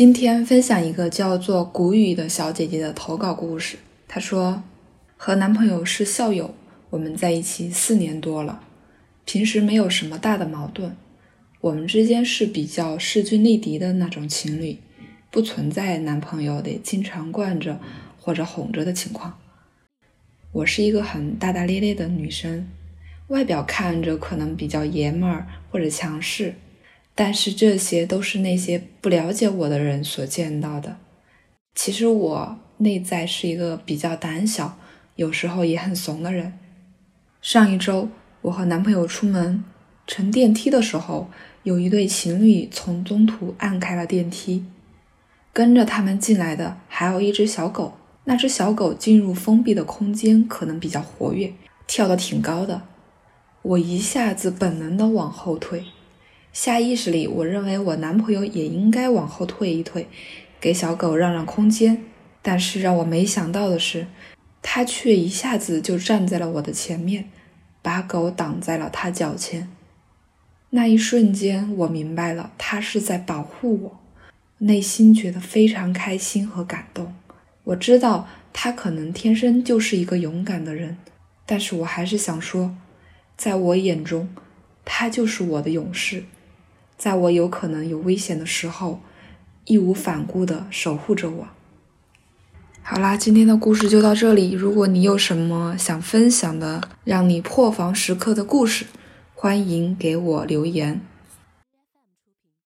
今天分享一个叫做谷雨的小姐姐的投稿故事。她说，和男朋友是校友，我们在一起四年多了，平时没有什么大的矛盾，我们之间是比较势均力敌的那种情侣，不存在男朋友得经常惯着或者哄着的情况。我是一个很大大咧咧的女生，外表看着可能比较爷们儿或者强势。但是这些都是那些不了解我的人所见到的。其实我内在是一个比较胆小，有时候也很怂的人。上一周，我和男朋友出门乘电梯的时候，有一对情侣从中途按开了电梯，跟着他们进来的还有一只小狗。那只小狗进入封闭的空间可能比较活跃，跳得挺高的。我一下子本能的往后退。下意识里，我认为我男朋友也应该往后退一退，给小狗让让空间。但是让我没想到的是，他却一下子就站在了我的前面，把狗挡在了他脚前。那一瞬间，我明白了，他是在保护我，内心觉得非常开心和感动。我知道他可能天生就是一个勇敢的人，但是我还是想说，在我眼中，他就是我的勇士。在我有可能有危险的时候，义无反顾地守护着我。好啦，今天的故事就到这里。如果你有什么想分享的，让你破防时刻的故事，欢迎给我留言。